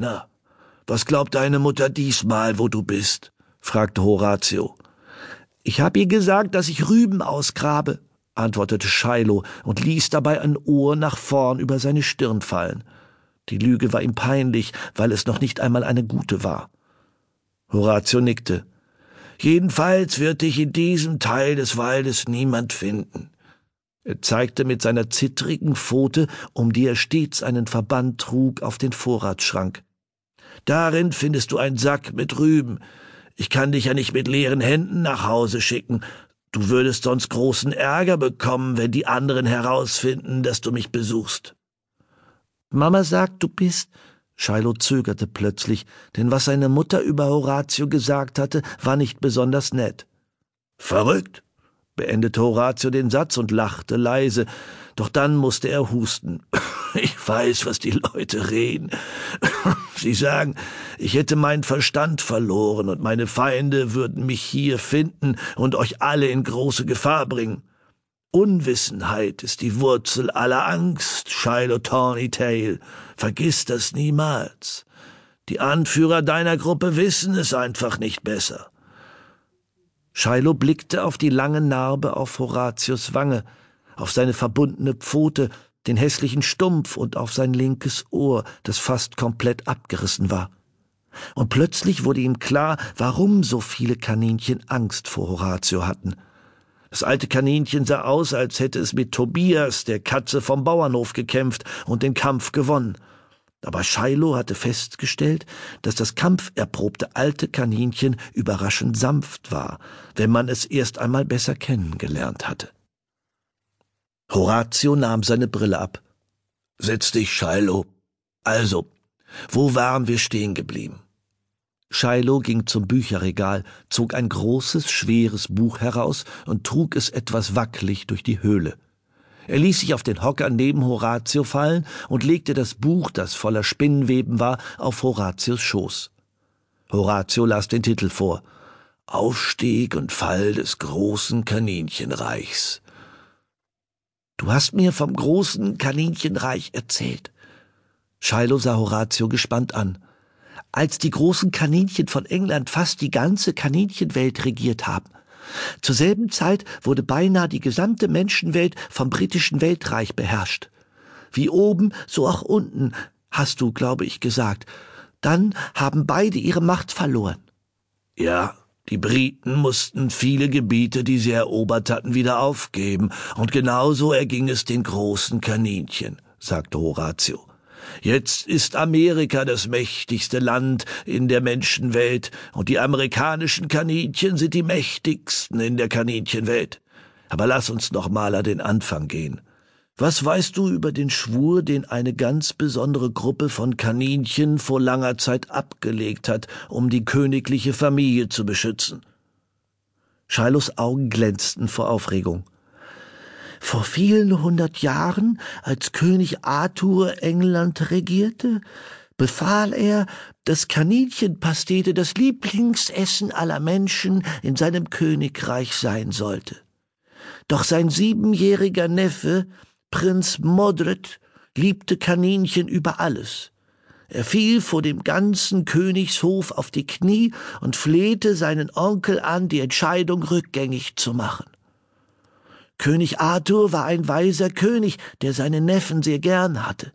Na, was glaubt deine Mutter diesmal, wo du bist? fragte Horatio. Ich hab ihr gesagt, dass ich Rüben ausgrabe, antwortete Shiloh und ließ dabei ein Ohr nach vorn über seine Stirn fallen. Die Lüge war ihm peinlich, weil es noch nicht einmal eine gute war. Horatio nickte. Jedenfalls wird dich in diesem Teil des Waldes niemand finden. Er zeigte mit seiner zittrigen Pfote, um die er stets einen Verband trug, auf den Vorratsschrank. Darin findest du einen Sack mit Rüben. Ich kann dich ja nicht mit leeren Händen nach Hause schicken. Du würdest sonst großen Ärger bekommen, wenn die anderen herausfinden, dass du mich besuchst. Mama sagt, du bist. Shiloh zögerte plötzlich, denn was seine Mutter über Horatio gesagt hatte, war nicht besonders nett. Verrückt, beendete Horatio den Satz und lachte leise, doch dann musste er husten. Ich weiß, was die Leute reden. Sie sagen, ich hätte meinen Verstand verloren und meine Feinde würden mich hier finden und euch alle in große Gefahr bringen. Unwissenheit ist die Wurzel aller Angst, Shiloh Tawny Tail. Vergiss das niemals. Die Anführer deiner Gruppe wissen es einfach nicht besser. Shiloh blickte auf die lange Narbe auf Horatius Wange, auf seine verbundene Pfote, den hässlichen Stumpf und auf sein linkes Ohr, das fast komplett abgerissen war. Und plötzlich wurde ihm klar, warum so viele Kaninchen Angst vor Horatio hatten. Das alte Kaninchen sah aus, als hätte es mit Tobias, der Katze vom Bauernhof, gekämpft und den Kampf gewonnen. Aber Shiloh hatte festgestellt, dass das kampferprobte alte Kaninchen überraschend sanft war, wenn man es erst einmal besser kennengelernt hatte. Horatio nahm seine Brille ab. Setz dich, Shiloh. Also, wo waren wir stehen geblieben? Shiloh ging zum Bücherregal, zog ein großes, schweres Buch heraus und trug es etwas wackelig durch die Höhle. Er ließ sich auf den Hocker neben Horatio fallen und legte das Buch, das voller Spinnenweben war, auf Horatius Schoß. Horatio las den Titel vor Aufstieg und Fall des großen Kaninchenreichs. Du hast mir vom großen Kaninchenreich erzählt. Shiloh sah Horatio gespannt an. Als die großen Kaninchen von England fast die ganze Kaninchenwelt regiert haben, zur selben Zeit wurde beinahe die gesamte Menschenwelt vom britischen Weltreich beherrscht. Wie oben, so auch unten, hast du, glaube ich, gesagt. Dann haben beide ihre Macht verloren. Ja, die Briten mussten viele Gebiete, die sie erobert hatten, wieder aufgeben, und genauso erging es den großen Kaninchen, sagte Horatio. Jetzt ist Amerika das mächtigste Land in der Menschenwelt, und die amerikanischen Kaninchen sind die mächtigsten in der Kaninchenwelt. Aber lass uns noch mal an den Anfang gehen. Was weißt du über den Schwur, den eine ganz besondere Gruppe von Kaninchen vor langer Zeit abgelegt hat, um die königliche Familie zu beschützen? Shilohs Augen glänzten vor Aufregung. Vor vielen hundert Jahren, als König Arthur England regierte, befahl er, dass Kaninchenpastete das Lieblingsessen aller Menschen in seinem Königreich sein sollte. Doch sein siebenjähriger Neffe, Prinz Modred, liebte Kaninchen über alles. Er fiel vor dem ganzen Königshof auf die Knie und flehte seinen Onkel an, die Entscheidung rückgängig zu machen. König Arthur war ein weiser König, der seine Neffen sehr gern hatte.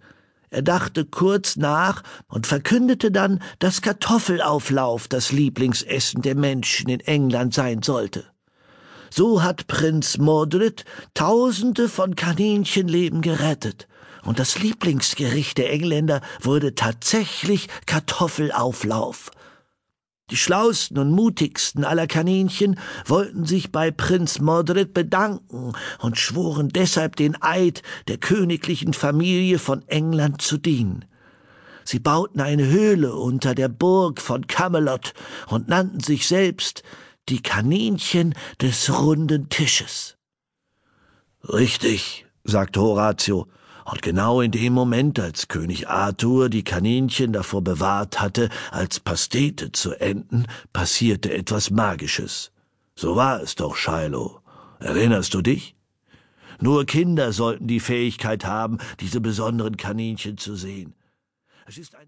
Er dachte kurz nach und verkündete dann, dass Kartoffelauflauf das Lieblingsessen der Menschen in England sein sollte. So hat Prinz Mordred Tausende von Kaninchenleben gerettet, und das Lieblingsgericht der Engländer wurde tatsächlich Kartoffelauflauf. Die schlausten und mutigsten aller Kaninchen wollten sich bei Prinz Mordred bedanken und schworen deshalb den Eid der königlichen Familie von England zu dienen. Sie bauten eine Höhle unter der Burg von Camelot und nannten sich selbst die Kaninchen des runden Tisches. Richtig, sagte Horatio, und genau in dem Moment, als König Arthur die Kaninchen davor bewahrt hatte, als Pastete zu enden, passierte etwas Magisches. So war es doch, Shiloh. Erinnerst du dich? Nur Kinder sollten die Fähigkeit haben, diese besonderen Kaninchen zu sehen. Es ist ein